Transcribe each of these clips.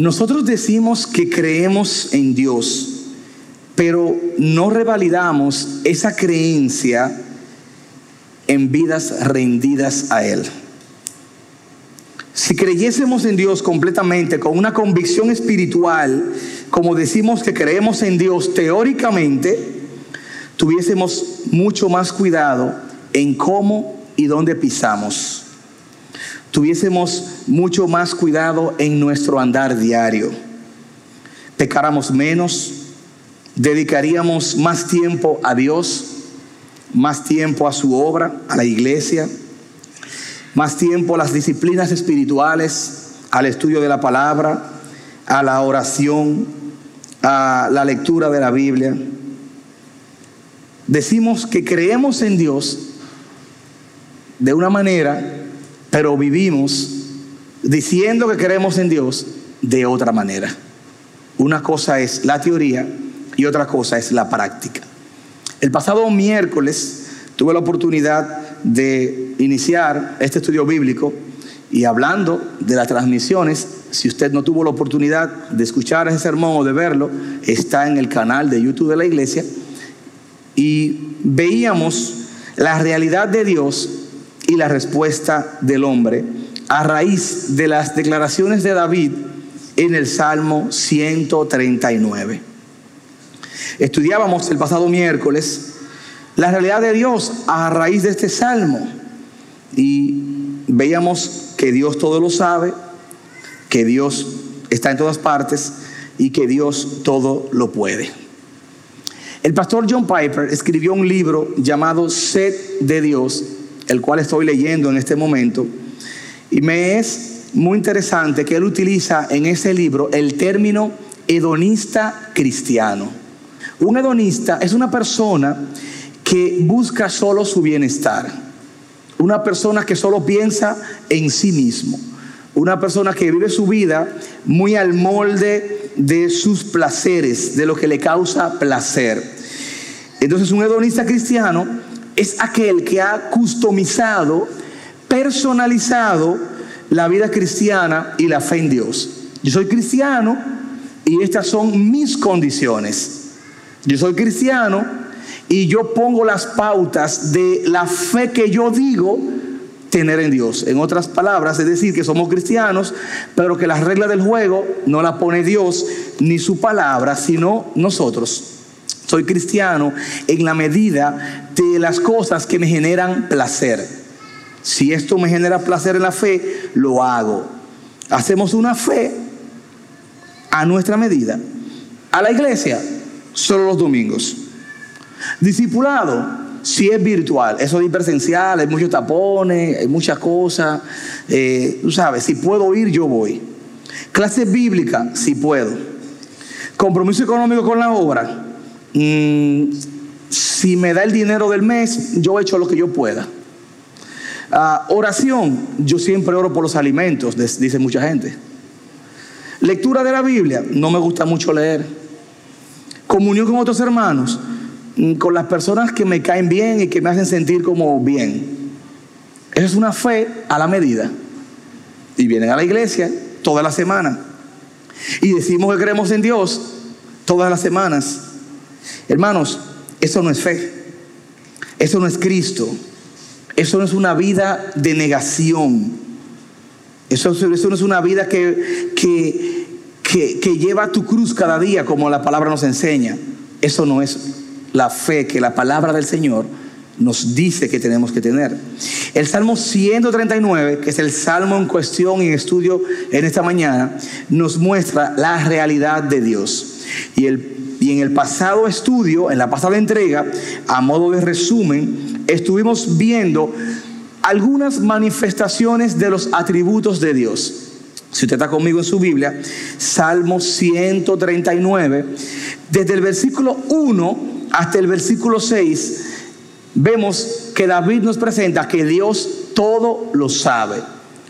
Nosotros decimos que creemos en Dios, pero no revalidamos esa creencia en vidas rendidas a Él. Si creyésemos en Dios completamente, con una convicción espiritual, como decimos que creemos en Dios teóricamente, tuviésemos mucho más cuidado en cómo y dónde pisamos. Tuviésemos mucho más cuidado en nuestro andar diario. Pecáramos menos, dedicaríamos más tiempo a Dios, más tiempo a su obra, a la iglesia más tiempo a las disciplinas espirituales, al estudio de la palabra, a la oración, a la lectura de la Biblia. Decimos que creemos en Dios de una manera, pero vivimos diciendo que creemos en Dios de otra manera. Una cosa es la teoría y otra cosa es la práctica. El pasado miércoles tuve la oportunidad de iniciar este estudio bíblico y hablando de las transmisiones, si usted no tuvo la oportunidad de escuchar ese sermón o de verlo, está en el canal de YouTube de la iglesia y veíamos la realidad de Dios y la respuesta del hombre a raíz de las declaraciones de David en el Salmo 139. Estudiábamos el pasado miércoles la realidad de Dios a raíz de este salmo. Y veíamos que Dios todo lo sabe, que Dios está en todas partes y que Dios todo lo puede. El pastor John Piper escribió un libro llamado Sed de Dios, el cual estoy leyendo en este momento, y me es muy interesante que él utiliza en ese libro el término hedonista cristiano. Un hedonista es una persona que busca solo su bienestar. Una persona que solo piensa en sí mismo. Una persona que vive su vida muy al molde de sus placeres, de lo que le causa placer. Entonces un hedonista cristiano es aquel que ha customizado, personalizado la vida cristiana y la fe en Dios. Yo soy cristiano y estas son mis condiciones. Yo soy cristiano y yo pongo las pautas de la fe que yo digo tener en Dios. En otras palabras, es decir, que somos cristianos, pero que las reglas del juego no las pone Dios ni su palabra, sino nosotros. Soy cristiano en la medida de las cosas que me generan placer. Si esto me genera placer en la fe, lo hago. Hacemos una fe a nuestra medida. A la iglesia, solo los domingos. Discipulado, si es virtual, eso es hipersencial, hay muchos tapones, hay muchas cosas. Eh, tú sabes, si puedo ir, yo voy. Clase bíblica, si puedo. Compromiso económico con la obra. Mm, si me da el dinero del mes, yo he hecho lo que yo pueda. Ah, oración, yo siempre oro por los alimentos, dice mucha gente. Lectura de la Biblia, no me gusta mucho leer. Comunión con otros hermanos, Mm, con las personas que me caen bien y que me hacen sentir como bien. Esa es una fe a la medida. Y vienen a la iglesia toda la semana. Y decimos que creemos en Dios todas las semanas. Hermanos, eso no es fe. Eso no es Cristo. Eso no es una vida de negación. Eso, no es una vida que, que, que, que lleva tu cruz cada día, como la palabra nos enseña. Eso no es la fe que la palabra del Señor nos dice que tenemos que tener. El Salmo 139, que es el salmo en cuestión y en estudio en esta mañana, nos muestra la realidad de Dios. Y, el, y en el pasado estudio, en la pasada entrega, a modo de resumen, estuvimos viendo algunas manifestaciones de los atributos de Dios. Si usted está conmigo en su Biblia, Salmo 139, desde el versículo 1 hasta el versículo 6, vemos que David nos presenta que Dios todo lo sabe,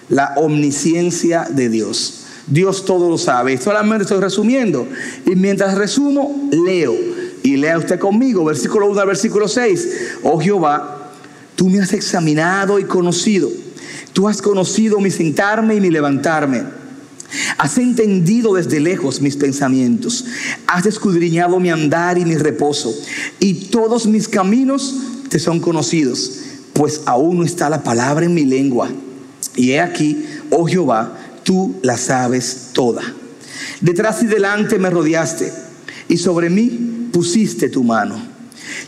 la omnisciencia de Dios. Dios todo lo sabe. Solamente estoy resumiendo. Y mientras resumo, leo. Y lea usted conmigo, versículo 1 al versículo 6. Oh Jehová, tú me has examinado y conocido. Tú has conocido mi sentarme y mi levantarme. Has entendido desde lejos mis pensamientos. Has escudriñado mi andar y mi reposo. Y todos mis caminos te son conocidos, pues aún no está la palabra en mi lengua. Y he aquí, oh Jehová, tú la sabes toda. Detrás y delante me rodeaste y sobre mí pusiste tu mano.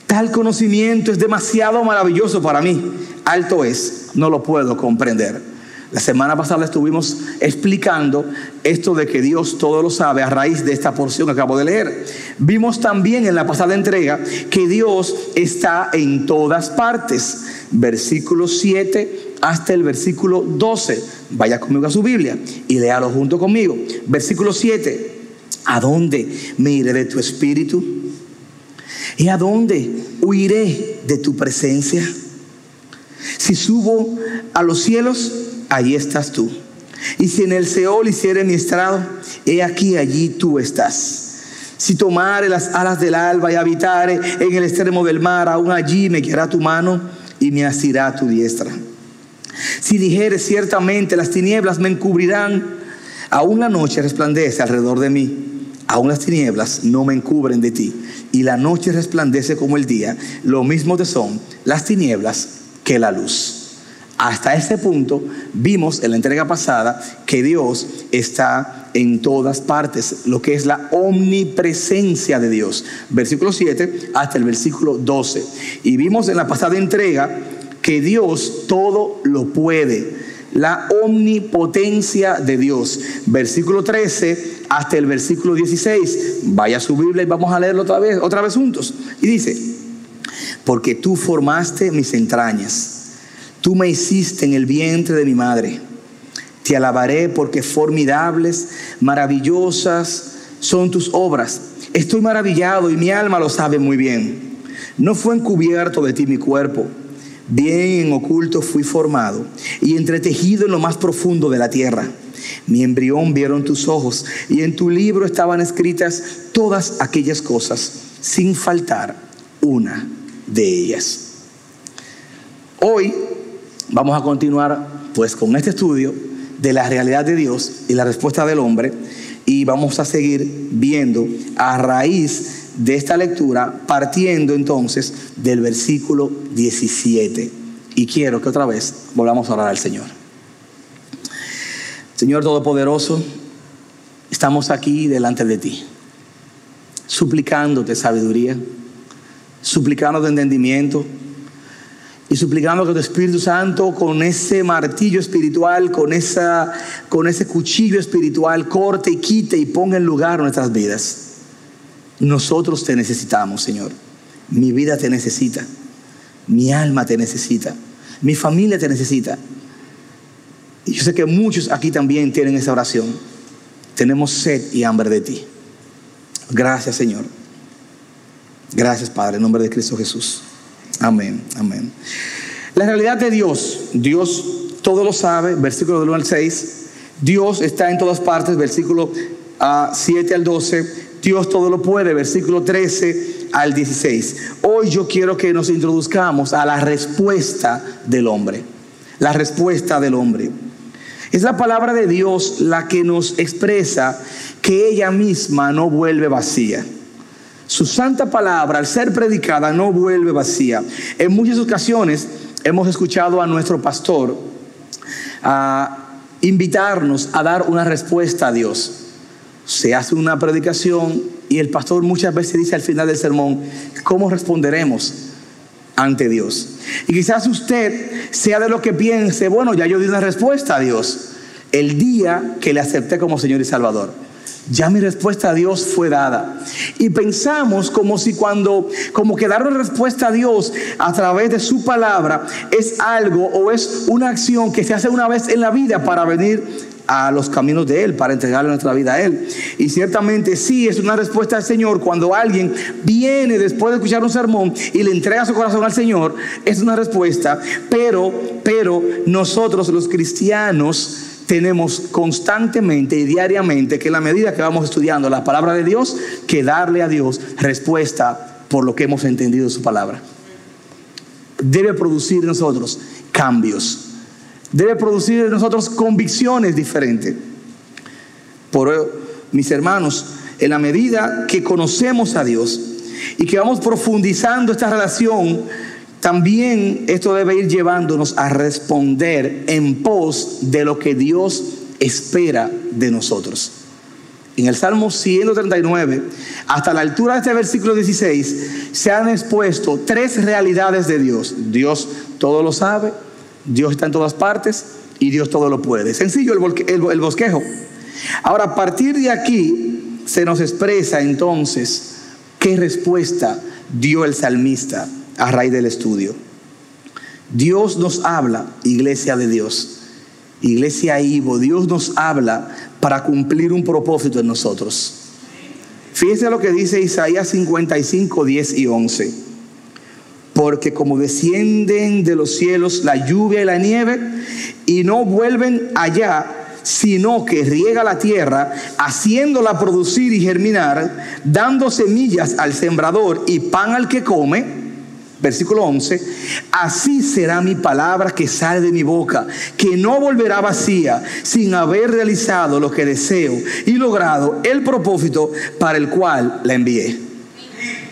Tal conocimiento es demasiado maravilloso para mí. Alto es, no lo puedo comprender. La semana pasada estuvimos explicando esto de que Dios todo lo sabe a raíz de esta porción que acabo de leer. Vimos también en la pasada entrega que Dios está en todas partes. Versículo 7 hasta el versículo 12. Vaya conmigo a su Biblia y léalo junto conmigo. Versículo 7. ¿A dónde me iré de tu espíritu? ¿Y a dónde huiré de tu presencia? Si subo a los cielos, allí estás tú. Y si en el Seol hiciere mi estrado, he aquí, allí tú estás. Si tomare las alas del alba y habitare en el extremo del mar, aún allí me quedará tu mano y me asirá tu diestra. Si dijere ciertamente las tinieblas me encubrirán, aún la noche resplandece alrededor de mí, aún las tinieblas no me encubren de ti, y la noche resplandece como el día, lo mismo te son las tinieblas que la luz. Hasta ese punto vimos en la entrega pasada que Dios está en todas partes, lo que es la omnipresencia de Dios. Versículo 7 hasta el versículo 12. Y vimos en la pasada entrega que Dios todo lo puede. La omnipotencia de Dios. Versículo 13 hasta el versículo 16. Vaya a su Biblia y vamos a leerlo otra vez, otra vez juntos. Y dice, porque tú formaste mis entrañas Tú me hiciste en el vientre de mi madre. Te alabaré porque formidables, maravillosas son tus obras. Estoy maravillado y mi alma lo sabe muy bien. No fue encubierto de ti mi cuerpo. Bien en oculto fui formado y entretejido en lo más profundo de la tierra. Mi embrión vieron tus ojos y en tu libro estaban escritas todas aquellas cosas, sin faltar una de ellas. Hoy Vamos a continuar pues con este estudio de la realidad de Dios y la respuesta del hombre y vamos a seguir viendo a raíz de esta lectura partiendo entonces del versículo 17. Y quiero que otra vez volvamos a orar al Señor. Señor Todopoderoso, estamos aquí delante de ti, suplicándote sabiduría, suplicándote entendimiento, y suplicando que tu Espíritu Santo con ese martillo espiritual, con, esa, con ese cuchillo espiritual, corte y quite y ponga en lugar nuestras vidas. Nosotros te necesitamos, Señor. Mi vida te necesita. Mi alma te necesita. Mi familia te necesita. Y yo sé que muchos aquí también tienen esa oración. Tenemos sed y hambre de ti. Gracias, Señor. Gracias, Padre, en nombre de Cristo Jesús. Amén, amén. La realidad de Dios, Dios todo lo sabe, versículo del 1 al 6. Dios está en todas partes, versículo 7 ah, al 12. Dios todo lo puede, versículo 13 al 16. Hoy yo quiero que nos introduzcamos a la respuesta del hombre. La respuesta del hombre. Es la palabra de Dios la que nos expresa que ella misma no vuelve vacía. Su santa palabra, al ser predicada, no vuelve vacía. En muchas ocasiones hemos escuchado a nuestro pastor a invitarnos a dar una respuesta a Dios. Se hace una predicación y el pastor muchas veces dice al final del sermón, ¿cómo responderemos ante Dios? Y quizás usted sea de lo que piense, bueno, ya yo di una respuesta a Dios el día que le acepté como Señor y Salvador. Ya mi respuesta a Dios fue dada. Y pensamos como si cuando, como que dar una respuesta a Dios a través de su palabra es algo o es una acción que se hace una vez en la vida para venir a los caminos de Él, para entregarle nuestra vida a Él. Y ciertamente sí es una respuesta al Señor cuando alguien viene después de escuchar un sermón y le entrega su corazón al Señor, es una respuesta, pero, pero nosotros los cristianos, tenemos constantemente y diariamente que en la medida que vamos estudiando la palabra de Dios, que darle a Dios respuesta por lo que hemos entendido de su palabra. Debe producir en nosotros cambios. Debe producir en nosotros convicciones diferentes. Por mis hermanos, en la medida que conocemos a Dios y que vamos profundizando esta relación, también esto debe ir llevándonos a responder en pos de lo que Dios espera de nosotros. En el Salmo 139, hasta la altura de este versículo 16, se han expuesto tres realidades de Dios. Dios todo lo sabe, Dios está en todas partes y Dios todo lo puede. Sencillo el, bosquejo. Ahora, a partir de aquí se nos expresa entonces qué respuesta dio el salmista a raíz del estudio. Dios nos habla, iglesia de Dios, iglesia Ivo, Dios nos habla para cumplir un propósito en nosotros. Fíjese lo que dice Isaías 55, 10 y 11. Porque como descienden de los cielos la lluvia y la nieve y no vuelven allá, sino que riega la tierra, haciéndola producir y germinar, dando semillas al sembrador y pan al que come, Versículo 11, así será mi palabra que sale de mi boca, que no volverá vacía sin haber realizado lo que deseo y logrado el propósito para el cual la envié.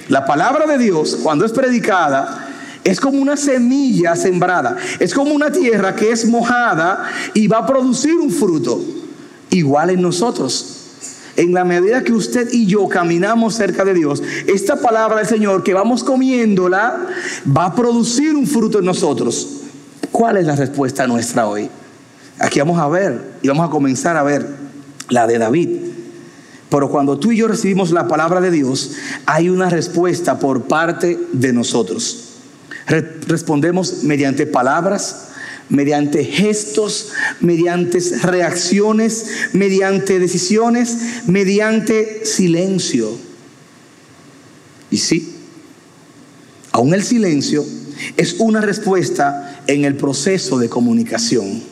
La palabra de Dios, cuando es predicada, es como una semilla sembrada, es como una tierra que es mojada y va a producir un fruto, igual en nosotros en la medida que usted y yo caminamos cerca de Dios, esta palabra del Señor que vamos comiéndola va a producir un fruto en nosotros. ¿Cuál es la respuesta nuestra hoy? Aquí vamos a ver y vamos a comenzar a ver la de David. Pero cuando tú y yo recibimos la palabra de Dios, hay una respuesta por parte de nosotros. respondemos mediante palabras, mediante gestos, mediante reacciones, mediante decisiones, mediante silencio. Y sí, aún el silencio es una respuesta en el proceso de comunicación.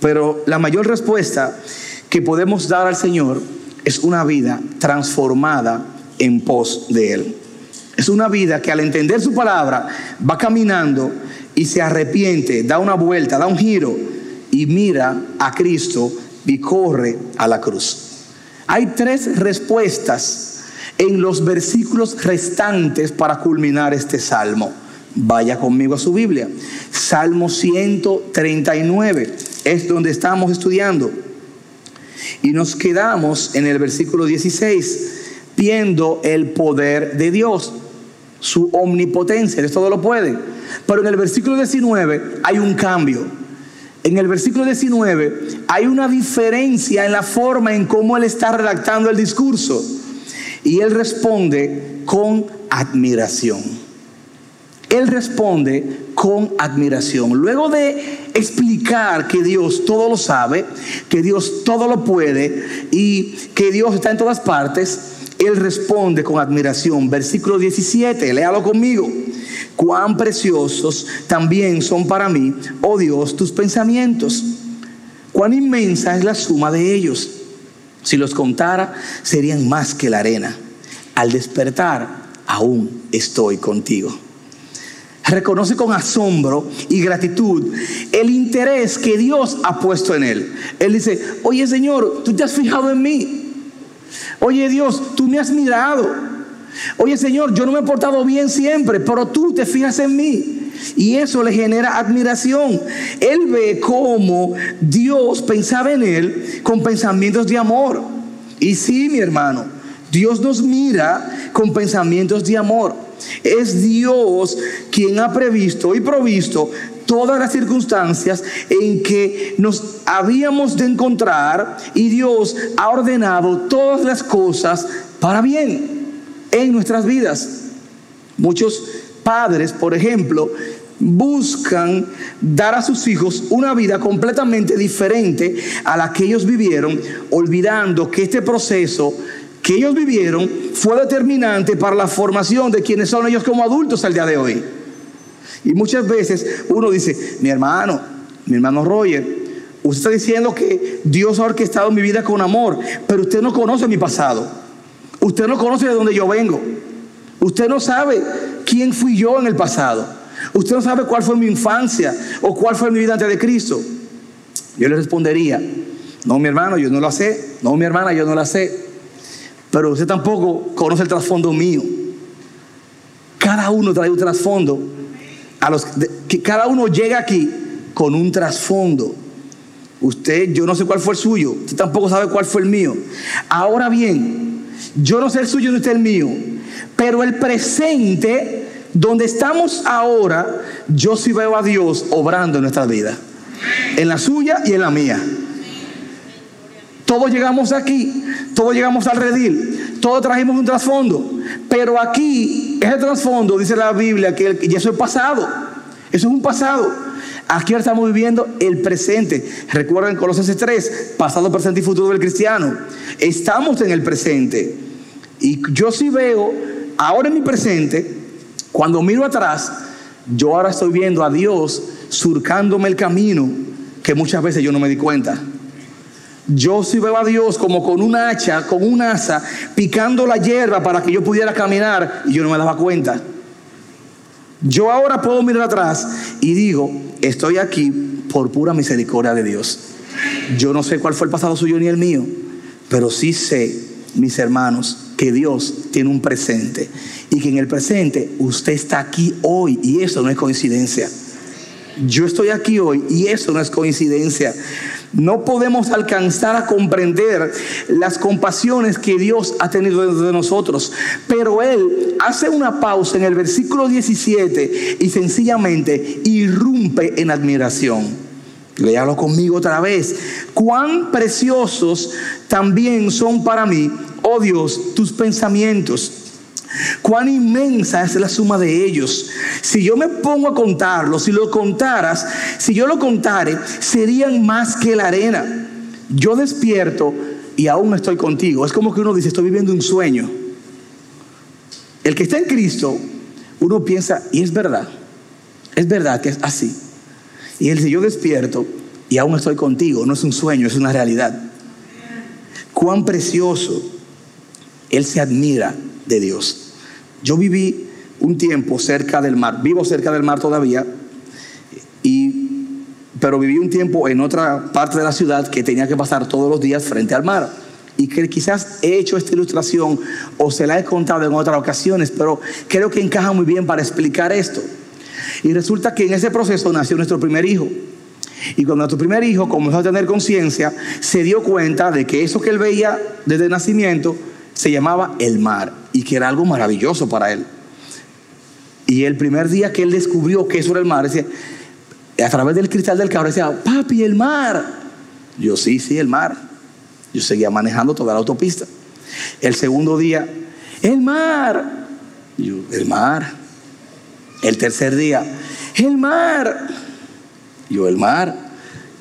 Pero la mayor respuesta que podemos dar al Señor es una vida transformada en pos de Él. Es una vida que al entender su palabra va caminando y se arrepiente, da una vuelta, da un giro y mira a Cristo y corre a la cruz. Hay tres respuestas en los versículos restantes para culminar este salmo. Vaya conmigo a su Biblia. Salmo 139 es donde estamos estudiando. Y nos quedamos en el versículo 16 viendo el poder de Dios, su omnipotencia, Él todo lo puede. Pero en el versículo 19 hay un cambio. En el versículo 19 hay una diferencia en la forma en cómo él está redactando el discurso. Y él responde con admiración. Él responde con admiración. Luego de explicar que Dios todo lo sabe, que Dios todo lo puede y que Dios está en todas partes, él responde con admiración. Versículo 17, léalo conmigo cuán preciosos también son para mí, oh Dios, tus pensamientos. Cuán inmensa es la suma de ellos. Si los contara, serían más que la arena. Al despertar, aún estoy contigo. Reconoce con asombro y gratitud el interés que Dios ha puesto en él. Él dice, oye Señor, tú te has fijado en mí. Oye Dios, tú me has mirado. Oye Señor, yo no me he portado bien siempre, pero tú te fijas en mí. Y eso le genera admiración. Él ve cómo Dios pensaba en él con pensamientos de amor. Y sí, mi hermano, Dios nos mira con pensamientos de amor. Es Dios quien ha previsto y provisto todas las circunstancias en que nos habíamos de encontrar y Dios ha ordenado todas las cosas para bien en nuestras vidas. Muchos padres, por ejemplo, buscan dar a sus hijos una vida completamente diferente a la que ellos vivieron, olvidando que este proceso que ellos vivieron fue determinante para la formación de quienes son ellos como adultos al día de hoy. Y muchas veces uno dice, mi hermano, mi hermano Roger, usted está diciendo que Dios ha orquestado mi vida con amor, pero usted no conoce mi pasado. Usted no conoce de dónde yo vengo. Usted no sabe quién fui yo en el pasado. Usted no sabe cuál fue mi infancia o cuál fue mi vida antes de Cristo. Yo le respondería, No, mi hermano, yo no la sé. No, mi hermana, yo no la sé. Pero usted tampoco conoce el trasfondo mío. Cada uno trae un trasfondo. A los, que cada uno llega aquí con un trasfondo. Usted, yo no sé cuál fue el suyo. Usted tampoco sabe cuál fue el mío. Ahora bien, yo no sé el suyo ni usted el mío. Pero el presente, donde estamos ahora, yo sí veo a Dios obrando en nuestra vida. En la suya y en la mía. Todos llegamos aquí, todos llegamos al redil, todos trajimos un trasfondo. Pero aquí, ese trasfondo, dice la Biblia, que eso es pasado. Eso es un pasado. Aquí ahora estamos viviendo el presente. Recuerden Colosenses 3, pasado, presente y futuro del cristiano. Estamos en el presente. Y yo sí veo, ahora en mi presente, cuando miro atrás, yo ahora estoy viendo a Dios surcándome el camino que muchas veces yo no me di cuenta. Yo sí a Dios como con un hacha, con un asa, picando la hierba para que yo pudiera caminar y yo no me daba cuenta. Yo ahora puedo mirar atrás y digo, estoy aquí por pura misericordia de Dios. Yo no sé cuál fue el pasado suyo ni el mío, pero sí sé, mis hermanos, que Dios tiene un presente y que en el presente usted está aquí hoy y eso no es coincidencia. Yo estoy aquí hoy y eso no es coincidencia. No podemos alcanzar a comprender las compasiones que Dios ha tenido de nosotros. Pero Él hace una pausa en el versículo 17 y sencillamente irrumpe en admiración. Léalo conmigo otra vez. Cuán preciosos también son para mí, oh Dios, tus pensamientos Cuán inmensa es la suma de ellos. Si yo me pongo a contarlo, si lo contaras, si yo lo contare, serían más que la arena. Yo despierto y aún estoy contigo. Es como que uno dice, estoy viviendo un sueño. El que está en Cristo, uno piensa, y es verdad, es verdad que es así. Y él dice, yo despierto y aún estoy contigo. No es un sueño, es una realidad. Cuán precioso Él se admira de Dios. Yo viví un tiempo cerca del mar, vivo cerca del mar todavía, y, pero viví un tiempo en otra parte de la ciudad que tenía que pasar todos los días frente al mar. Y que quizás he hecho esta ilustración o se la he contado en otras ocasiones, pero creo que encaja muy bien para explicar esto. Y resulta que en ese proceso nació nuestro primer hijo. Y cuando nuestro primer hijo comenzó a tener conciencia, se dio cuenta de que eso que él veía desde el nacimiento se llamaba el mar y que era algo maravilloso para él. Y el primer día que él descubrió que eso era el mar, decía, a través del cristal del carro decía, papi, el mar. Yo sí, sí, el mar. Yo seguía manejando toda la autopista. El segundo día, el mar. Yo, el mar. El tercer día, el mar. Yo, el mar.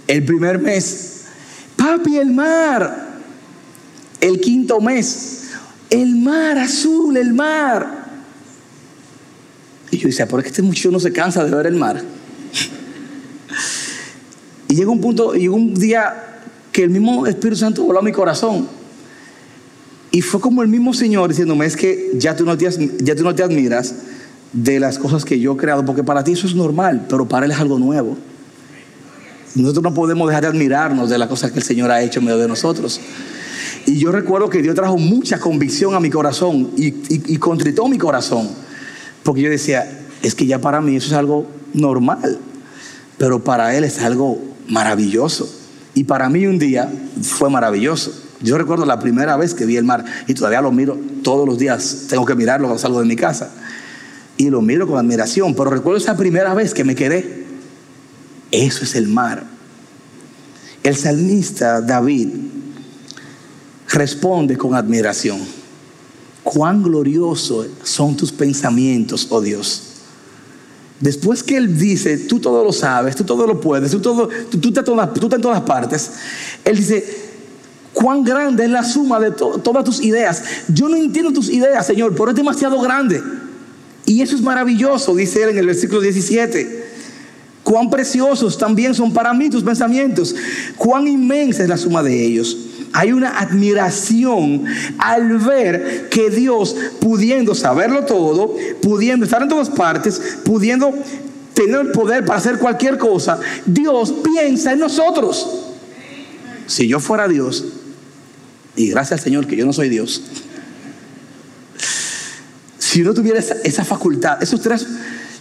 El primer mes, papi, el mar. El quinto mes, el mar azul, el mar. Y yo decía, ¿por qué este muchacho no se cansa de ver el mar? y llega un punto, y un día que el mismo Espíritu Santo voló a mi corazón. Y fue como el mismo Señor diciéndome, es que ya tú, no te, ya tú no te admiras de las cosas que yo he creado, porque para ti eso es normal, pero para Él es algo nuevo. Nosotros no podemos dejar de admirarnos de las cosas que el Señor ha hecho en medio de nosotros. Y yo recuerdo que Dios trajo mucha convicción a mi corazón y, contritó mi corazón. Porque yo decía, es que ya para mí eso es algo normal, pero para Él es algo maravilloso. Y para mí un día fue maravilloso. Yo recuerdo la primera vez que vi el mar y todavía lo miro todos los días. Tengo que mirarlo cuando salgo de mi casa. Y lo miro con admiración. Pero recuerdo esa primera vez que me quedé. Eso es el mar. El salmista David responde con admiración. Cuán gloriosos son tus pensamientos, oh Dios. Después que Él dice, tú todo lo sabes, tú todo lo puedes, tú, todo, tú, estás, en todas partes, Él dice, cuán grande es la suma de todas tus ideas. Yo no entiendo tus ideas, Señor, pero es demasiado grande. Y eso es maravilloso, dice Él en el versículo 17. Cuán preciosos también son para mí tus pensamientos. Cuán inmensa es la suma de ellos hay una admiración al ver que Dios, pudiendo saberlo todo, pudiendo estar en todas partes, pudiendo tener el poder para hacer cualquier cosa, Dios piensa en nosotros. si yo fuera Dios, y gracias al Señor que yo no soy Dios, si uno tuviera esa, facultad, esos tres,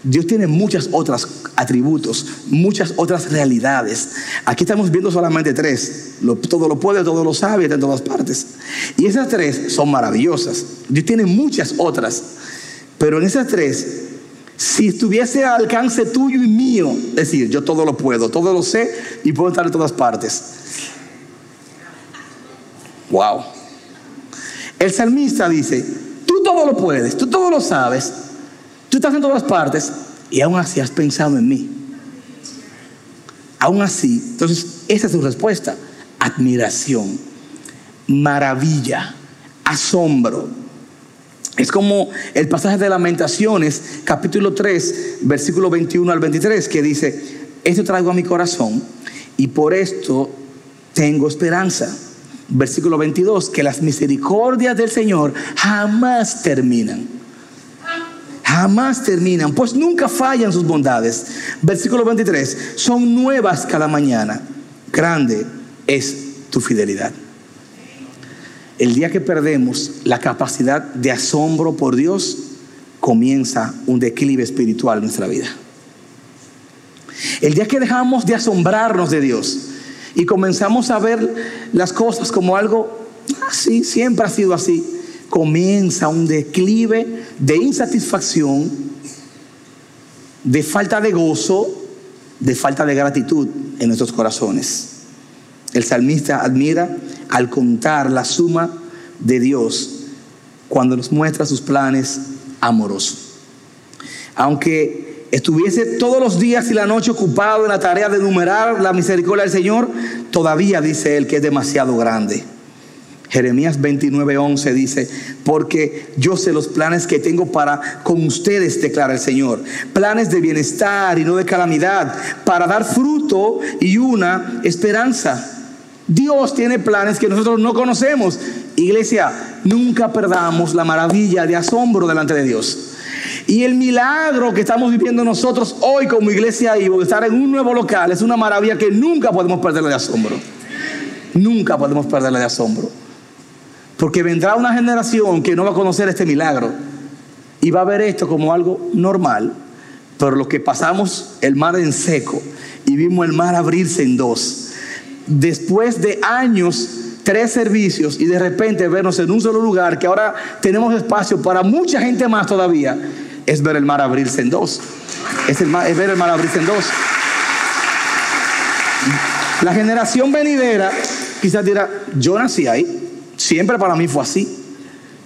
Dios tiene muchas otras atributos, muchas otras realidades. Aquí estamos viendo solamente tres. todo lo puede, todo lo sabe, está en todas partes. Y esas tres son maravillosas. Dios tiene muchas otras. Pero en esas tres, si estuviese al alcance tuyo y mío, es decir, yo todo lo puedo, todo lo sé y puedo estar en todas partes. Wow. El salmista dice, todo lo puedes, tú todo lo sabes, tú estás en todas partes y aún así has pensado en mí. Aún así, entonces esa es su respuesta. Admiración, maravilla, asombro. Es como el pasaje de Lamentaciones, capítulo 3, versículo 21 al 23, que dice, esto traigo a mi corazón y por esto tengo esperanza versículo 22, que las misericordias del Señor jamás terminan. Jamás terminan, pues nunca fallan sus bondades. Versículo 23, son nuevas cada mañana. Grande es tu fidelidad. El día que perdemos la capacidad de asombro por Dios, comienza un declive espiritual en nuestra vida. El día que dejamos de asombrarnos de Dios, y comenzamos a ver las cosas como algo así, siempre ha sido así, comienza un declive de insatisfacción, de falta de gozo, de falta de gratitud en nuestros corazones. El salmista admira al contar la suma de Dios cuando nos muestra sus planes amorosos. Aunque estuviese todos los días y la noche ocupado en la tarea de enumerar la misericordia del Señor, todavía dice él que es demasiado grande. Jeremías 29:11 dice, porque yo sé los planes que tengo para con ustedes, declara el Señor, planes de bienestar y no de calamidad, para dar fruto y una esperanza. Dios tiene planes que nosotros no conocemos. Iglesia, nunca perdamos la maravilla de asombro delante de Dios. Y el milagro que estamos viviendo nosotros hoy como iglesia y estar en un nuevo local es una maravilla que nunca podemos perderle de asombro. Nunca podemos perderle de asombro. Porque vendrá una generación que no va a conocer este milagro y va a ver esto como algo normal. Pero lo que pasamos el mar en seco y vimos el mar abrirse en dos. Después de años tres servicios y de repente vernos en un solo lugar, que ahora tenemos espacio para mucha gente más todavía, es ver el mar abrirse en dos. Es, es ver el mar abrirse en dos. La generación venidera quizás dirá, yo nací ahí, siempre para mí fue así.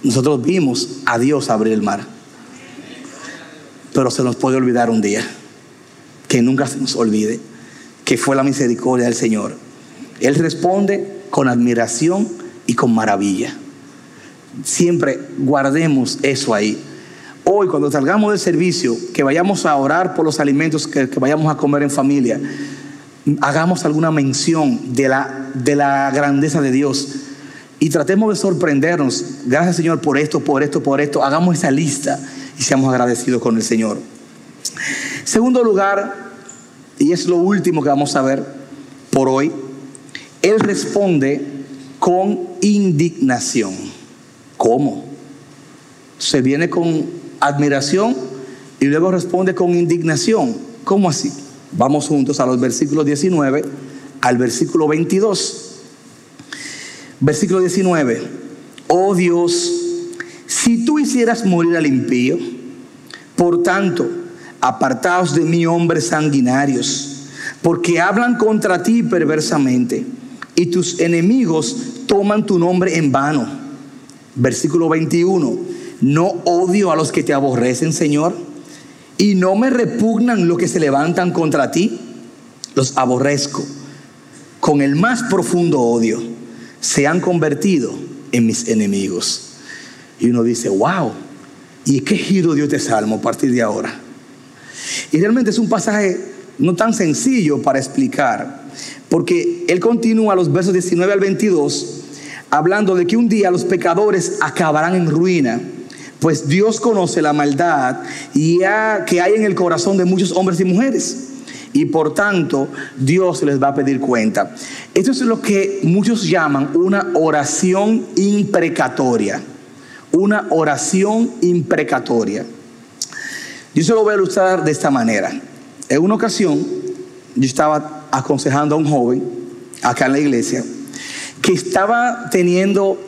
Nosotros vimos a Dios abrir el mar. Pero se nos puede olvidar un día, que nunca se nos olvide, que fue la misericordia del Señor. Él responde con admiración y con maravilla. Siempre guardemos eso ahí. Hoy, cuando salgamos del servicio, que vayamos a orar por los alimentos que, vayamos a comer en familia, hagamos alguna mención de la, de la grandeza de Dios y tratemos de sorprendernos. Gracias, Señor, por esto, por esto, por esto. Hagamos esa lista y seamos agradecidos con el Señor. Segundo lugar, y es lo último que vamos a ver por hoy, Él responde con indignación. ¿Cómo? Se viene con admiración y luego responde con indignación. ¿Cómo así? Vamos juntos a los versículos 19 al versículo 22. Versículo 19. Oh Dios, si tú hicieras morir al impío, por tanto, apartaos de mí hombres sanguinarios, porque hablan contra ti perversamente, y tus enemigos toman tu nombre en vano. Versículo 21 no odio a los que te aborrecen, Señor, y no me repugnan los que se levantan contra ti. Los aborrezco con el más profundo odio. Se han convertido en mis enemigos. Y uno dice, wow, ¿y qué giro dio este salmo a partir de ahora? Y realmente es un pasaje no tan sencillo para explicar, porque él continúa los versos 19 al 22 hablando de que un día los pecadores acabarán en ruina pues Dios conoce la maldad y que hay en el corazón de muchos hombres y mujeres. Y por tanto Dios les va a pedir cuenta. Esto es lo que muchos llaman una oración imprecatoria. Una oración imprecatoria. Yo se lo voy a ilustrar de esta manera. En una ocasión, yo estaba aconsejando a un joven acá en la iglesia que estaba teniendo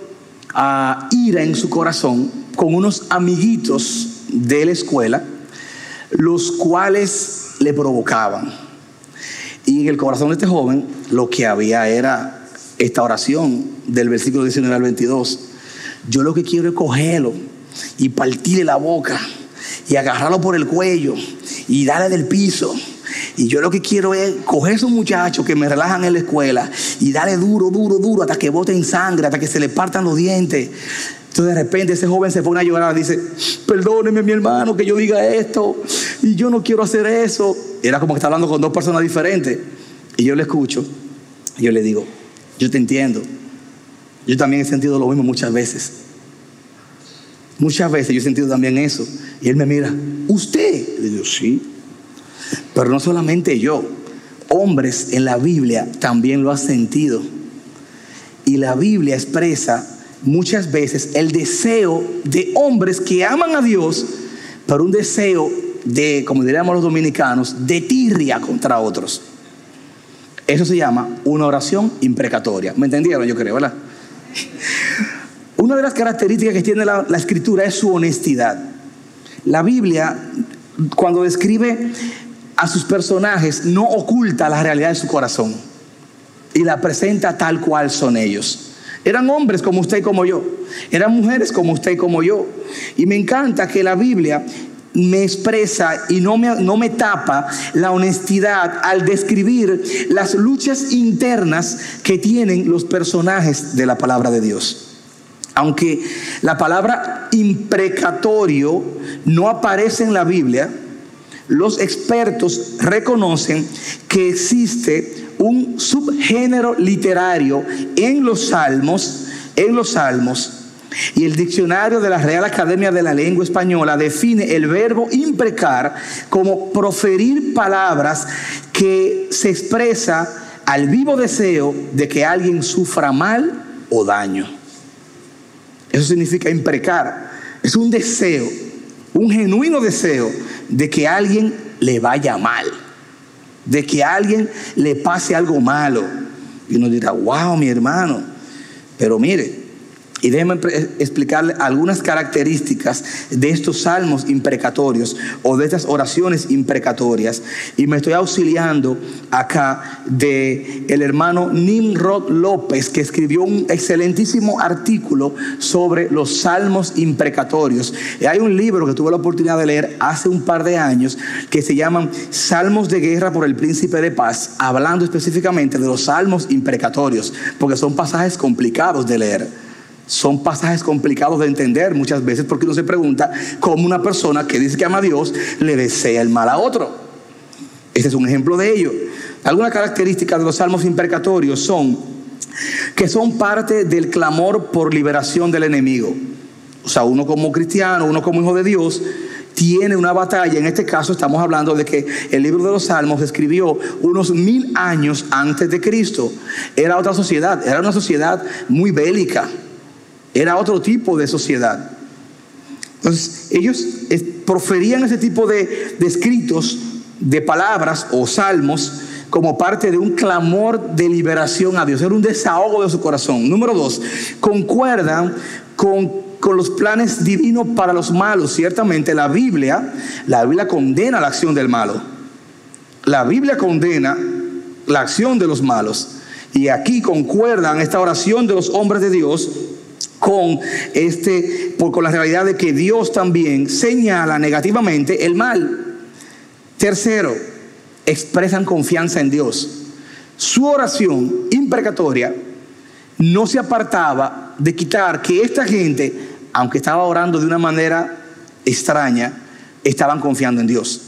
ah, ira en su corazón con unos amiguitos de la escuela, los cuales le provocaban. Y en el corazón de este joven lo que había era esta oración del versículo 19 al 22. Yo lo que quiero es cogerlo y partirle la boca y agarrarlo por el cuello y darle del piso. Y yo lo que quiero es coger a esos muchachos que me relajan en la escuela y darle duro, duro, duro hasta que boten sangre, hasta que se le partan los dientes. Entonces de repente ese joven se pone a llorar y dice, perdóneme mi hermano que yo diga esto y yo no quiero hacer eso. Era como que está hablando con dos personas diferentes. Y yo le escucho y yo le digo, yo te entiendo. Yo también he sentido lo mismo muchas veces. Muchas veces yo he sentido también eso. Y él me mira, ¿usted? Le digo, sí. Pero no solamente yo, hombres en la Biblia también lo han sentido. Y la Biblia expresa muchas veces el deseo de hombres que aman a Dios, pero un deseo de, como diríamos los dominicanos, de tirria contra otros. Eso se llama una oración imprecatoria. ¿Me entendieron? Yo creo, ¿verdad? Una de las características que tiene la, la escritura es su honestidad. La Biblia, cuando describe a sus personajes, no oculta la realidad de su corazón y la presenta tal cual son ellos. Eran hombres como usted y como yo. Eran mujeres como usted y como yo. Y me encanta que la Biblia me expresa y no me, no me tapa la honestidad al describir las luchas internas que tienen los personajes de la palabra de Dios. Aunque la palabra imprecatorio no aparece en la Biblia, los expertos reconocen que existe un subgénero literario en los salmos, en los salmos, y el diccionario de la Real Academia de la Lengua Española define el verbo imprecar como proferir palabras que se expresa al vivo deseo de que alguien sufra mal o daño. Eso significa imprecar. Es un deseo, un genuino deseo de que alguien le vaya mal, de que alguien le pase algo malo. Y uno dirá, wow, mi hermano. Pero mire, y déjenme explicarle algunas características de estos salmos imprecatorios o de estas oraciones imprecatorias. Y me estoy auxiliando acá de el hermano Nimrod López, que escribió un excelentísimo artículo sobre los salmos imprecatorios. Y hay un libro que tuve la oportunidad de leer hace un par de años que se llaman Salmos de Guerra por el Príncipe de Paz, hablando específicamente de los salmos imprecatorios, porque son pasajes complicados de leer. Son pasajes complicados de entender muchas veces porque uno se pregunta cómo una persona que dice que ama a Dios le desea el mal a otro. Este es un ejemplo de ello. Algunas características de los salmos imprecatorios son que son parte del clamor por liberación del enemigo. O sea, uno como cristiano, uno como hijo de Dios, tiene una batalla. En este caso estamos hablando de que el libro de los Salmos escribió unos mil años antes de Cristo. Era otra sociedad, era una sociedad muy bélica. Era otro tipo de sociedad. Entonces, ellos proferían ese tipo de, escritos, de palabras o salmos, como parte de un clamor de liberación a Dios. Era un desahogo de su corazón. Número dos, concuerdan con, con los planes divinos para los malos. Ciertamente la Biblia, la Biblia condena la acción del malo. La Biblia condena la acción de los malos. Y aquí concuerdan esta oración de los hombres de Dios con, este, con la realidad de que Dios también señala negativamente el mal. Tercero, expresan confianza en Dios. Su oración imprecatoria no se apartaba de quitar que esta gente, aunque estaba orando de una manera extraña, estaban confiando en Dios.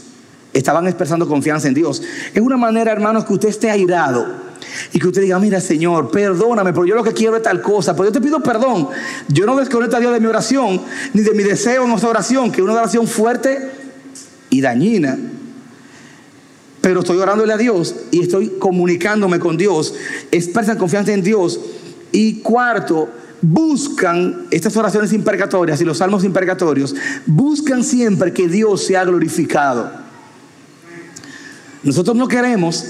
Estaban expresando confianza en Dios. Es una manera, hermanos, que usted esté airado y que usted diga, mira Señor, perdóname, pero yo lo que quiero es tal cosa, pero yo te pido perdón. Yo no desconecto a Dios de mi oración, ni de mi deseo en esta oración, que es una oración fuerte y dañina. pero estoy orándole a Dios y estoy comunicándome con Dios, expresan confianza en Dios. Y cuarto, buscan estas oraciones impercatorias y los salmos impercatorios, buscan siempre que Dios sea glorificado. Nosotros no queremos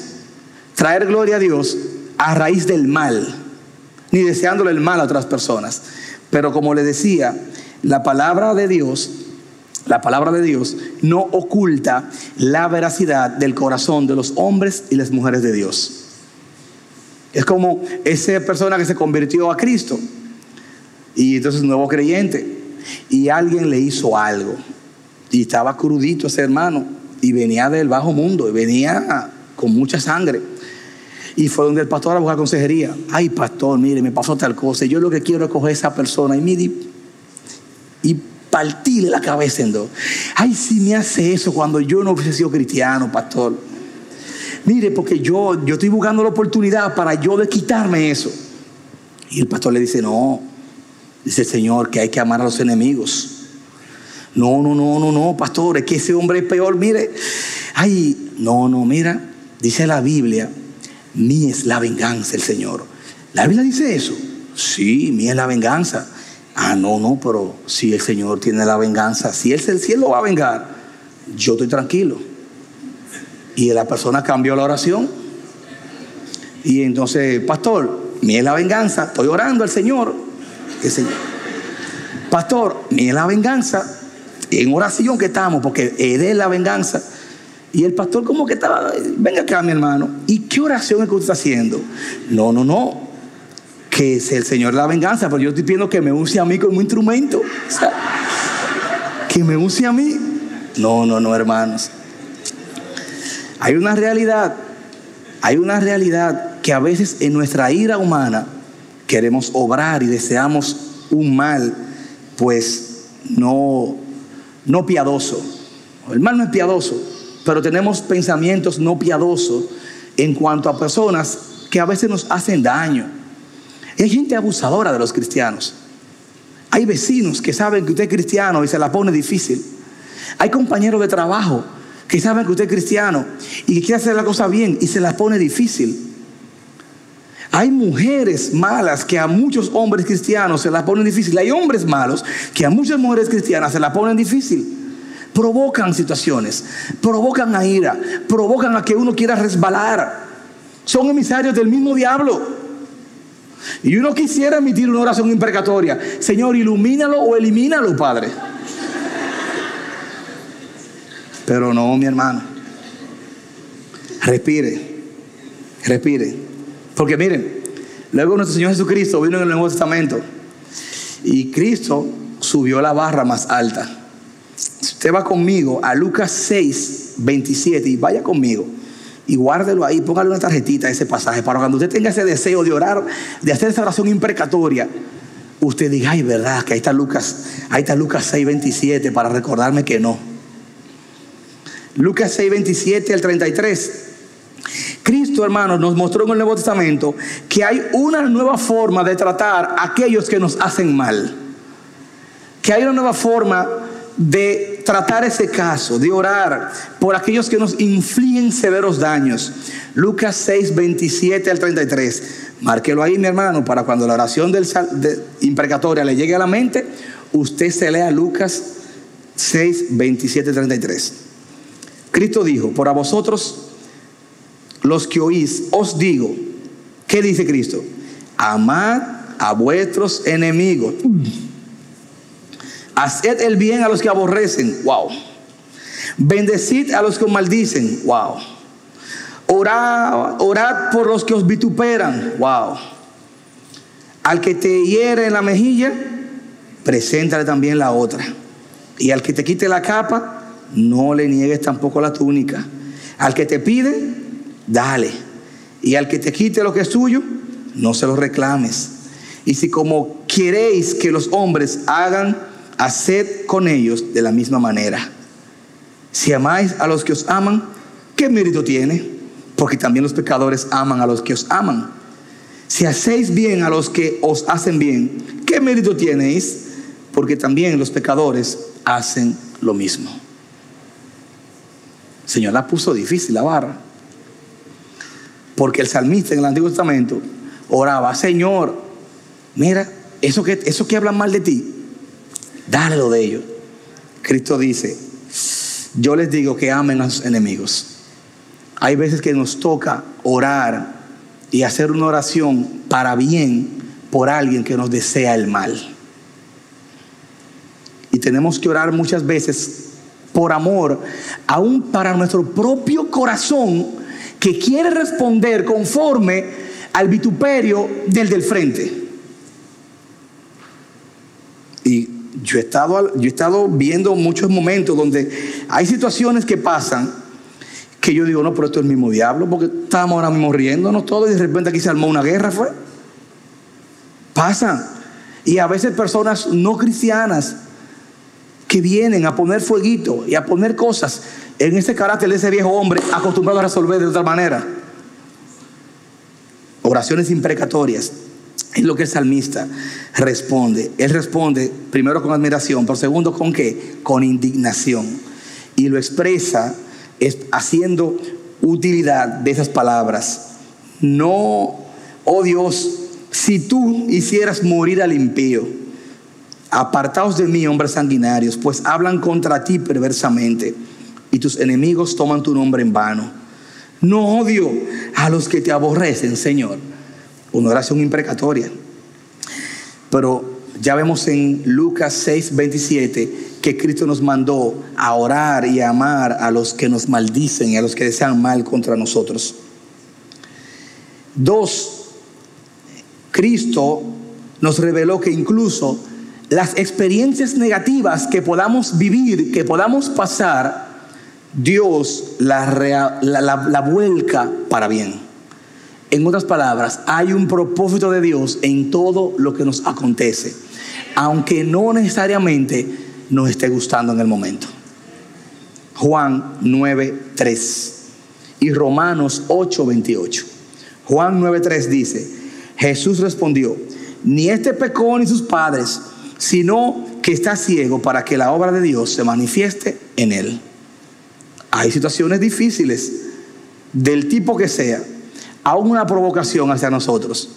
traer gloria a Dios a raíz del mal, ni deseándole el mal a otras personas. Pero como le decía, la palabra de Dios, la palabra de Dios no oculta la veracidad del corazón de los hombres y las mujeres de Dios. Es como esa persona que se convirtió a Cristo y entonces nuevo creyente y alguien le hizo algo y estaba crudito ese hermano y venía del bajo mundo y venía con mucha sangre. Y fue donde el pastor a buscar consejería. Ay, pastor, mire, me pasó tal cosa. Yo lo que quiero es coger a esa persona y, mire, y partirle la cabeza en dos. Ay, si me hace eso cuando yo no hubiese sido cristiano, pastor. Mire, porque yo, yo estoy buscando la oportunidad para yo de quitarme eso. Y el pastor le dice, no, dice el Señor que hay que amar a los enemigos. No, no, no, no, no, pastor, es que ese hombre es peor, mire. Ay, no, no, mira, dice la Biblia, mí es la venganza el Señor. ¿La Biblia dice eso? Sí, mí es la venganza. Ah, no, no, pero si el Señor tiene la venganza, si Él, él lo va a vengar, yo estoy tranquilo. Y la persona cambió la oración. Y entonces, pastor, mí es la venganza, estoy orando al Señor. Pastor, mí es la venganza, en oración que estamos, porque es la venganza. Y el pastor como que estaba, venga acá mi hermano, ¿y qué oración es que usted está haciendo? No, no, no, que es el Señor la venganza, pero yo estoy pidiendo que me use a mí como instrumento. que me use a mí. No, no, no, hermanos. Hay una realidad, hay una realidad que a veces en nuestra ira humana queremos obrar y deseamos un mal, pues no no piadoso. El mal no es piadoso, pero tenemos pensamientos no piadosos en cuanto a personas que a veces nos hacen daño. hay gente abusadora de los cristianos. Hay vecinos que saben que usted es cristiano y se la pone difícil. Hay compañeros de trabajo que saben que usted es cristiano y que quiere hacer la cosa bien y se la pone difícil. Hay mujeres malas que a muchos hombres cristianos se la ponen difícil. Hay hombres malos que a muchas mujeres cristianas se la ponen difícil. Provocan situaciones, provocan a ira, provocan a que uno quiera resbalar. Son emisarios del mismo diablo. Y uno quisiera emitir una oración imprecatoria. Señor, ilumínalo o elimínalo, Padre. Pero no, mi hermano. Respire, respire. Porque miren, luego nuestro Señor Jesucristo vino en el Nuevo Testamento y Cristo subió la barra más alta. Usted va conmigo a Lucas 6, 27 y vaya conmigo y guárdelo ahí, póngale una tarjetita a ese pasaje para cuando usted tenga ese deseo de orar, de hacer esa oración imprecatoria, usted diga, ay, verdad, que ahí está Lucas, ahí está Lucas 6, 27 para recordarme que no. Lucas 6, 27 al 33. Cristo, hermanos, nos mostró en el Nuevo Testamento que hay una nueva forma de tratar a aquellos que nos hacen mal. Que hay una nueva forma de tratar ese caso, de orar por aquellos que nos infligen severos daños. Lucas 6, 27 al 33. Márquelo ahí, mi hermano, para cuando la oración del de, imprecatoria le llegue a la mente, usted se lea Lucas 6, 27 33. Cristo dijo, por a vosotros los que oís, os digo, ¿qué dice Cristo? Amad a vuestros enemigos. Haced el bien a los que aborrecen. Wow. Bendecid a los que os maldicen. Wow. Orad, orad por los que os vituperan. Wow. Al que te hiere en la mejilla, preséntale también la otra. Y al que te quite la capa, no le niegues tampoco la túnica. Al que te pide, dale. Y al que te quite lo que es tuyo, no se lo reclames. Y si como queréis que los hombres hagan, haced con ellos de la misma manera. Si amáis a los que os aman, ¿qué mérito tiene? Porque también los pecadores aman a los que os aman. Si hacéis bien a los que os hacen bien, ¿qué mérito tenéis? Porque también los pecadores hacen lo mismo. El Señor la puso difícil la barra. Porque el salmista en el Antiguo Testamento oraba, Señor, mira, eso que, eso que hablan mal de ti, dale lo de ellos. Cristo dice, yo les digo que amen a sus enemigos. Hay veces que nos toca orar y hacer una oración para bien por alguien que nos desea el mal. Y tenemos que orar muchas veces por amor, aún para nuestro propio corazón que quiere responder conforme al vituperio del del frente. Y yo he estado, yo he estado viendo muchos momentos donde hay situaciones que pasan que yo digo, no, pero esto es el mismo diablo, porque estamos ahora mismo riéndonos todos y de repente aquí se armó una guerra, fue. Pasa. Y a veces personas no cristianas que vienen a poner fueguito y a poner cosas en ese carácter de ese viejo hombre acostumbrado a resolver de otra manera. Oraciones imprecatorias. Es lo que el salmista responde. Él responde primero con admiración, pero segundo con qué? Con indignación. Y lo expresa haciendo utilidad de esas palabras. No, oh Dios, si tú hicieras morir al impío, apartaos de mí, hombres sanguinarios, pues hablan contra ti perversamente y tus enemigos toman tu nombre en vano. No odio a los que te aborrecen, Señor una oración imprecatoria. Pero ya vemos en Lucas 6, 27 que Cristo nos mandó a orar y a amar a los que nos maldicen y a los que desean mal contra nosotros. Dos, Cristo nos reveló que incluso las experiencias negativas que podamos vivir, que podamos pasar, Dios la, la vuelca para bien. En otras palabras, hay un propósito de Dios en todo lo que nos acontece, aunque no necesariamente nos esté gustando en el momento. Juan 9:3 y Romanos 8:28. Juan 9:3 dice, Jesús respondió, ni este pecó ni sus padres, sino que está ciego para que la obra de Dios se manifieste en él. Hay situaciones difíciles del tipo que sea, aún una provocación hacia nosotros,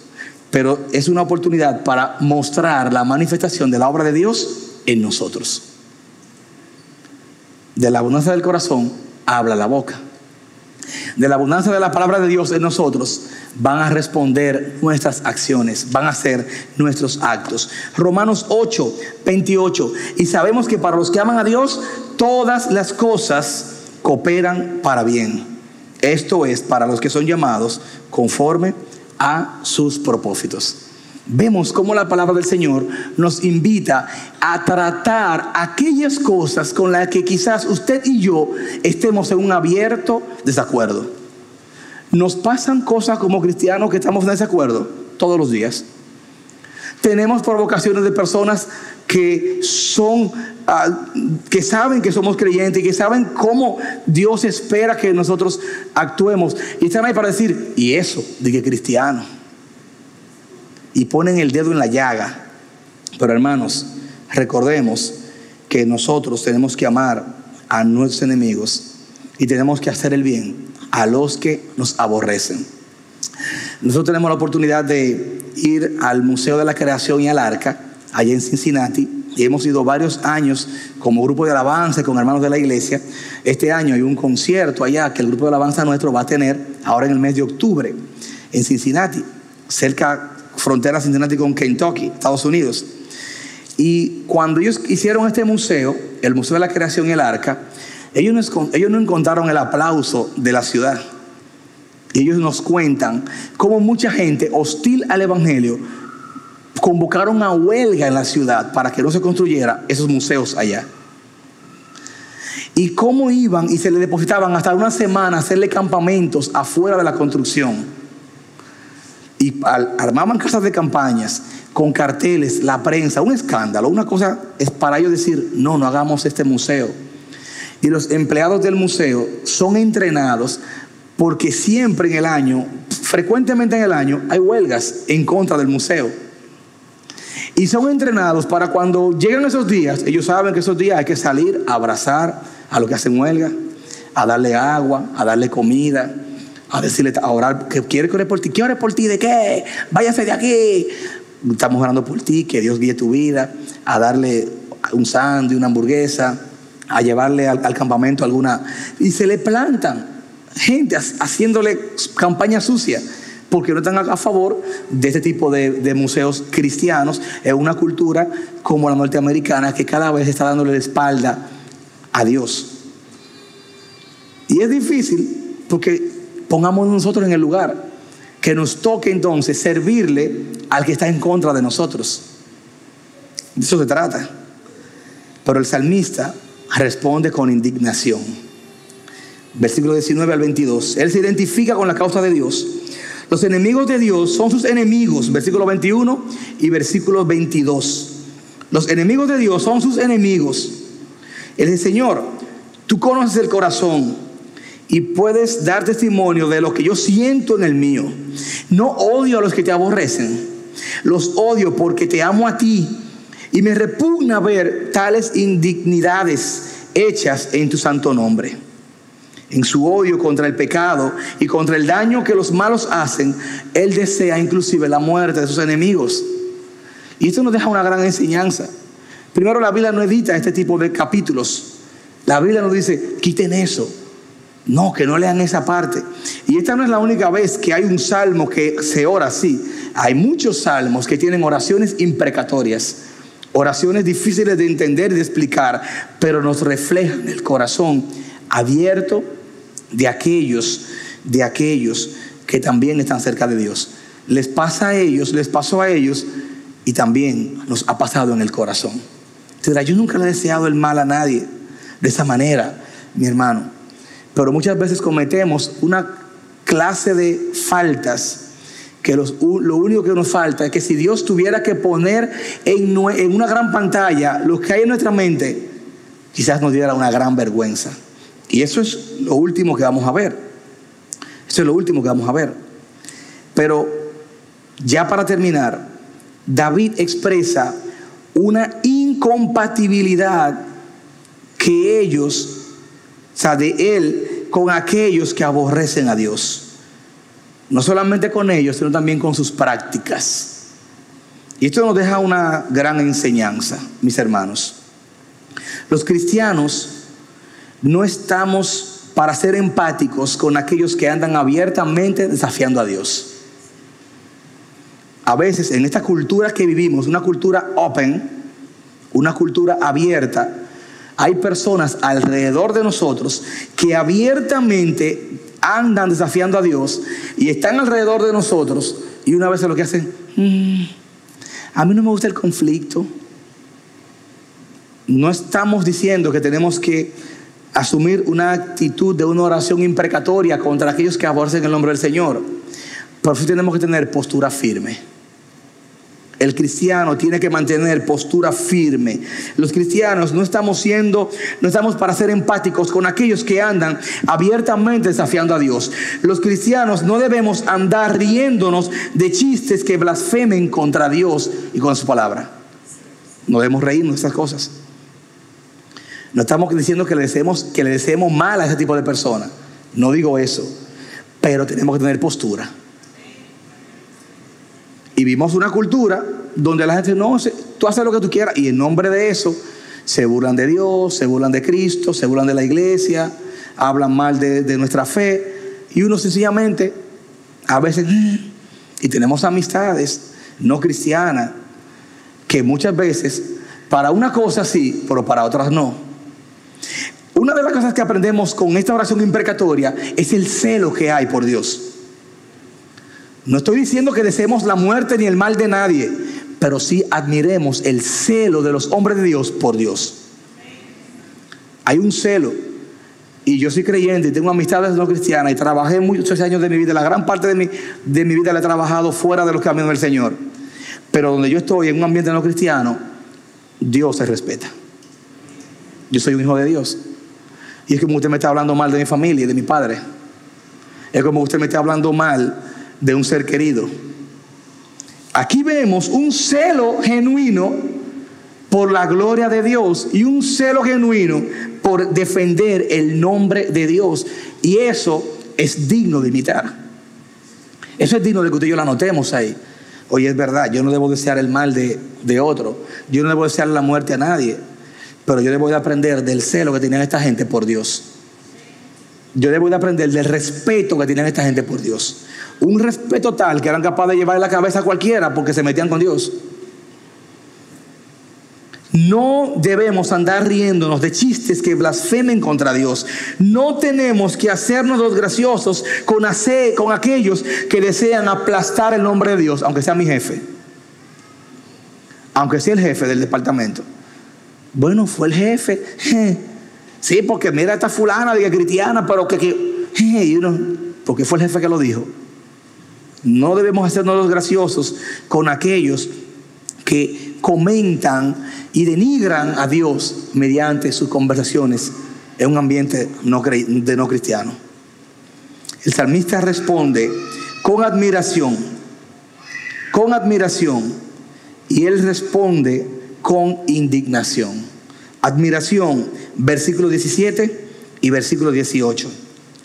pero es una oportunidad para mostrar la manifestación de la obra de Dios en nosotros. De la abundancia del corazón habla la boca. De la abundancia de la palabra de Dios en nosotros van a responder nuestras acciones, van a ser nuestros actos. Romanos 8, 28. Y sabemos que para los que aman a Dios, todas las cosas cooperan para bien esto es para los que son llamados conforme a sus propósitos. Vemos cómo la palabra del Señor nos invita a tratar aquellas cosas con las que quizás usted y yo estemos en un abierto desacuerdo. Nos pasan cosas como cristianos que estamos en desacuerdo todos los días. Tenemos provocaciones de personas que son Ah, que saben que somos creyentes que saben cómo Dios espera que nosotros actuemos. Y están ahí para decir, y eso, de que cristiano. Y ponen el dedo en la llaga. Pero hermanos, recordemos que nosotros tenemos que amar a nuestros enemigos y tenemos que hacer el bien a los que nos aborrecen. Nosotros tenemos la oportunidad de ir al Museo de la Creación y al Arca, allá en Cincinnati, y hemos ido varios años como grupo de alabanza con hermanos de la iglesia. Este año hay un concierto allá que el grupo de alabanza nuestro va a tener ahora en el mes de octubre en Cincinnati, cerca frontera Cincinnati con Kentucky, Estados Unidos. Y cuando ellos hicieron este museo, el Museo de la Creación y el Arca, ellos no, ellos no encontraron el aplauso de la ciudad. Ellos nos cuentan cómo mucha gente hostil al Evangelio convocaron a huelga en la ciudad para que no se construyera esos museos allá. Y cómo iban y se le depositaban hasta una semana hacerle campamentos afuera de la construcción. Y armaban casas de campañas con carteles, la prensa, un escándalo. Una cosa es para ellos decir, no, no hagamos este museo. Y los empleados del museo son entrenados porque siempre en el año, frecuentemente en el año, hay huelgas en contra del museo. Y son entrenados para cuando llegan esos días, ellos saben que esos días hay que salir a abrazar a los que hacen huelga, a darle agua, a darle comida, a decirle, a orar, que quiere que por ti, ¿qué ore por ti? ¿De qué? Váyase de aquí. Estamos orando por ti, que Dios guíe tu vida, a darle un sándwich, una hamburguesa, a llevarle al, campamento alguna. Y se le plantan gente haciéndole campaña sucia porque no están a favor de este tipo de, museos cristianos en una cultura como la norteamericana que cada vez está dándole la espalda a Dios. Y es difícil porque pongamos nosotros en el lugar que nos toque entonces servirle al que está en contra de nosotros. De eso se trata. Pero el salmista responde con indignación. Versículo 19 al 22. Él se identifica con la causa de Dios. Los enemigos de Dios son sus enemigos. Versículo 21 y versículo 22. Los enemigos de Dios son sus enemigos. Él dice, Señor, tú conoces el corazón y puedes dar testimonio de lo que yo siento en el mío. No odio a los que te aborrecen. Los odio porque te amo a ti y me repugna ver tales indignidades hechas en tu santo nombre. En su odio contra el pecado y contra el daño que los malos hacen, Él desea inclusive la muerte de sus enemigos. Y esto nos deja una gran enseñanza. Primero, la Biblia no edita este tipo de capítulos. La Biblia nos dice, quiten eso. No, que no lean esa parte. Y esta no es la única vez que hay un salmo que se ora así. Hay muchos salmos que tienen oraciones imprecatorias. Oraciones difíciles de entender y de explicar, pero nos reflejan el corazón abierto de aquellos, de aquellos que también están cerca de Dios. Les pasa a ellos, les pasó a ellos y también nos ha pasado en el corazón. yo nunca le he deseado el mal a nadie de esa manera, mi hermano. Pero muchas veces cometemos una clase de faltas que lo único que nos falta es que si Dios tuviera que poner en, en una gran pantalla lo que hay en nuestra mente, quizás nos diera una gran vergüenza. Y eso es lo último que vamos a ver. Eso es lo último que vamos a ver. Pero ya para terminar, David expresa una incompatibilidad que ellos, o sea, de él con aquellos que aborrecen a Dios. No solamente con ellos, sino también con sus prácticas. Y esto nos deja una gran enseñanza, mis hermanos. Los cristianos no estamos para ser empáticos con aquellos que andan abiertamente desafiando a Dios. A veces en esta cultura que vivimos, una cultura open, una cultura abierta, hay personas alrededor de nosotros que abiertamente andan desafiando a Dios y están alrededor de nosotros y una vez lo que hacen, mm, a mí no me gusta el conflicto. No estamos diciendo que tenemos que asumir una actitud de una oración imprecatoria contra aquellos que aborrecen el nombre del Señor. Por eso tenemos que tener postura firme. El cristiano tiene que mantener postura firme. Los cristianos no estamos siendo, no estamos para ser empáticos con aquellos que andan abiertamente desafiando a Dios. Los cristianos no debemos andar riéndonos de chistes que blasfemen contra Dios y con su palabra. No debemos reírnos de esas cosas. No estamos diciendo que le deseemos, que le deseemos mal a ese tipo de personas. No digo eso. Pero tenemos que tener postura. Y vimos una cultura donde la gente no, tú haces lo que tú quieras y en nombre de eso se burlan de Dios, se burlan de Cristo, se burlan de la iglesia, hablan mal de, de nuestra fe y uno sencillamente a veces, y tenemos amistades no cristianas que muchas veces para una cosa sí, pero para otras no. Una de las cosas que aprendemos con esta oración imprecatoria es el celo que hay por Dios. No estoy diciendo que deseemos la muerte ni el mal de nadie, pero sí admiremos el celo de los hombres de Dios por Dios. Hay un celo. Y yo soy creyente y tengo amistades no cristianas y trabajé muchos años de mi vida. La gran parte de mi, de mi vida la he trabajado fuera de los caminos del Señor. Pero donde yo estoy en un ambiente no cristiano, Dios se respeta. Yo soy un hijo de Dios. Y es como usted me está hablando mal de mi familia de mi padre. Es como usted me está hablando mal de un ser querido. Aquí vemos un celo genuino por la gloria de Dios y un celo genuino por defender el nombre de Dios. Y eso es digno de imitar. Eso es digno de que usted y yo lo anotemos ahí. Oye, es verdad, yo no debo desear el mal de, de otro. Yo no debo desear la muerte a nadie. Pero yo debo de aprender del celo que tenían esta gente por Dios. Yo debo de aprender del respeto que tenían esta gente por Dios. Un respeto tal que eran capaces de llevar la cabeza a cualquiera porque se metían con Dios. No debemos andar riéndonos de chistes que blasfemen contra Dios. No tenemos que hacernos los graciosos con, con aquellos que desean aplastar el nombre de Dios, aunque sea mi jefe. Aunque sea el jefe del departamento. Bueno, fue el jefe. Sí, porque mira esta fulana de cristiana, pero que, que porque fue el jefe que lo dijo. No debemos hacernos los graciosos con aquellos que comentan y denigran a Dios mediante sus conversaciones en un ambiente de no cristiano. El salmista responde con admiración, con admiración, y él responde con indignación. Admiración, versículo 17 y versículo 18.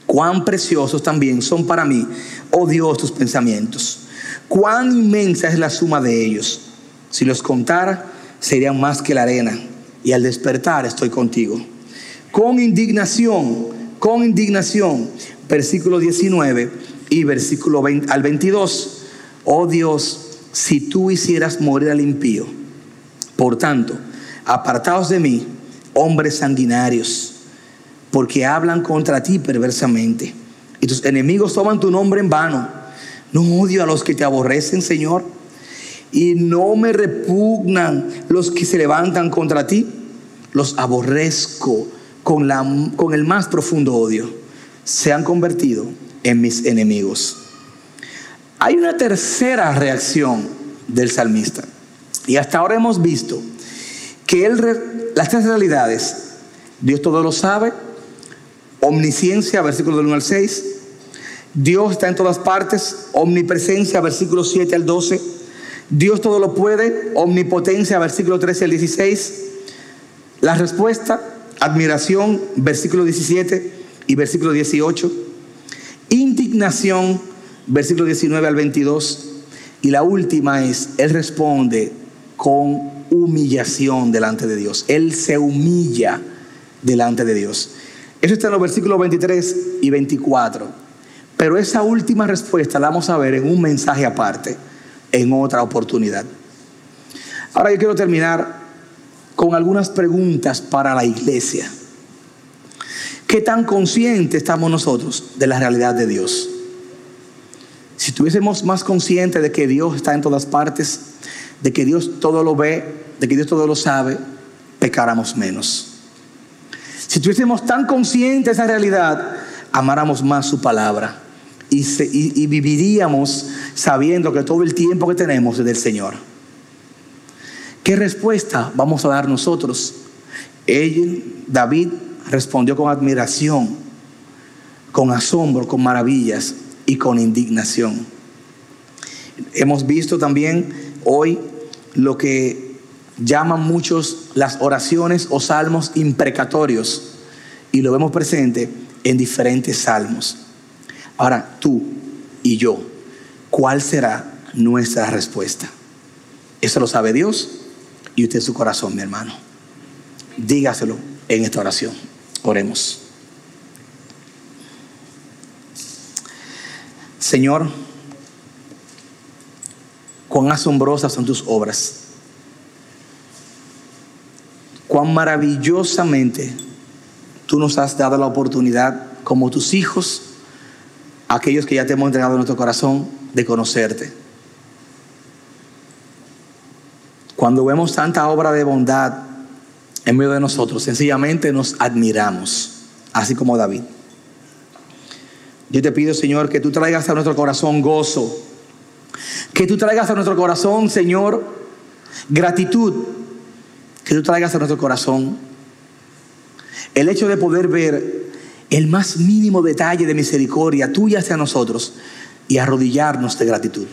Cuán preciosos también son para mí, oh Dios, tus pensamientos. Cuán inmensa es la suma de ellos. Si los contara, serían más que la arena. Y al despertar estoy contigo. Con indignación, con indignación. Versículo 19 y versículo 20, al 22. Oh Dios, si tú hicieras morir al impío. Por tanto, apartaos de mí, hombres sanguinarios porque hablan contra ti perversamente. Y tus enemigos toman tu nombre en vano. No odio a los que te aborrecen, Señor. Y no me repugnan los que se levantan contra ti. Los aborrezco con, la, con el más profundo odio. Se han convertido en mis enemigos. Hay una tercera reacción del salmista. Y hasta ahora hemos visto que las tres realidades, Dios todo lo sabe, Omnisciencia, versículo del 1 al 6. Dios está en todas partes. Omnipresencia, versículo 7 al 12. Dios todo lo puede. Omnipotencia, versículo 13 al 16. La respuesta, admiración, versículo 17 y versículo 18. Indignación, versículo 19 al 22. Y la última es, Él responde con humillación delante de Dios. Él se humilla delante de Dios. Eso está en los versículos 23 y 24. Pero esa última respuesta la vamos a ver en un mensaje aparte, en otra oportunidad. Ahora yo quiero terminar con algunas preguntas para la iglesia. ¿Qué tan conscientes estamos nosotros de la realidad de Dios? Si estuviésemos más conscientes de que Dios está en todas partes, de que Dios todo lo ve, de que Dios todo lo sabe, pecáramos menos. Si estuviésemos tan conscientes de esa realidad, amáramos más su palabra y, y, viviríamos sabiendo que todo el tiempo que tenemos es del Señor. ¿Qué respuesta vamos a dar nosotros? Él, David, respondió con admiración, con asombro, con maravillas y con indignación. Hemos visto también hoy lo que llaman muchos las oraciones o salmos imprecatorios y lo vemos presente en diferentes salmos. Ahora, tú y yo, ¿cuál será nuestra respuesta? Eso lo sabe Dios y usted en su corazón, mi hermano. Dígaselo en esta oración. Oremos. Señor, cuán asombrosas son tus obras cuán maravillosamente tú nos has dado la oportunidad, como tus hijos, aquellos que ya te hemos entregado en nuestro corazón, de conocerte. Cuando vemos tanta obra de bondad en medio de nosotros, sencillamente nos admiramos, así como David. Yo te pido, Señor, que tú traigas a nuestro corazón gozo, que tú traigas a nuestro corazón, Señor, gratitud que tú traigas a nuestro corazón el hecho de poder ver el más mínimo detalle de misericordia tuya hacia nosotros y arrodillarnos de gratitud.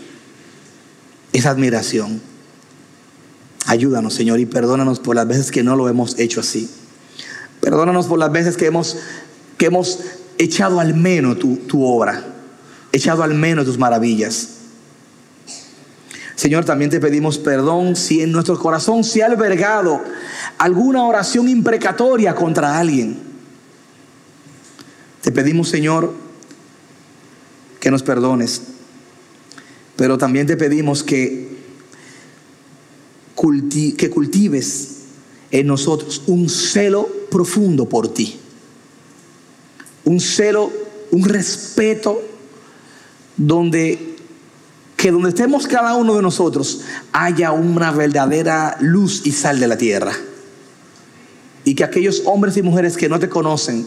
Esa admiración. Ayúdanos, Señor, y perdónanos por las veces que no lo hemos hecho así. Perdónanos por las veces que hemos, que hemos echado al menos tu, tu obra, echado al menos tus maravillas. Señor, también te pedimos perdón si en nuestro corazón se ha albergado alguna oración imprecatoria contra alguien. Te pedimos, Señor, que nos perdones, pero también te pedimos que, que cultives en nosotros un celo profundo por ti, un celo, un respeto donde que donde estemos cada uno de nosotros haya una verdadera luz y sal de la tierra. Y que aquellos hombres y mujeres que no te conocen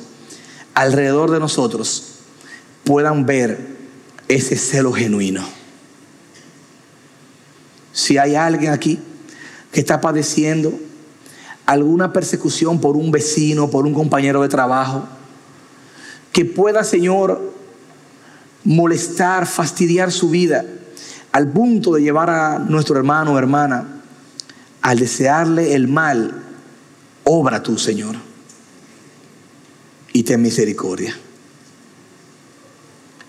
alrededor de nosotros puedan ver ese celo genuino. Si hay alguien aquí que está padeciendo alguna persecución por un vecino, por un compañero de trabajo, que pueda, Señor, molestar, fastidiar su vida, al punto de llevar a nuestro hermano o hermana al desearle el mal, obra tú, Señor, y ten misericordia.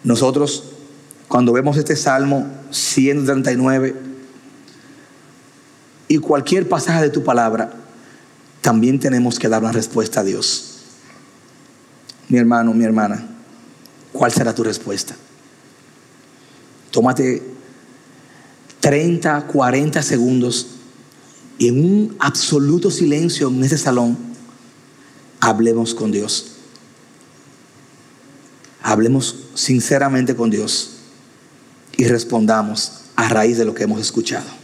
Nosotros, cuando vemos este Salmo 139 y cualquier pasaje de tu palabra, también tenemos que dar una respuesta a Dios. Mi hermano, mi hermana, ¿cuál será tu respuesta? Tómate 30, 40 segundos y en un absoluto silencio en ese salón, hablemos con Dios. Hablemos sinceramente con Dios y respondamos a raíz de lo que hemos escuchado.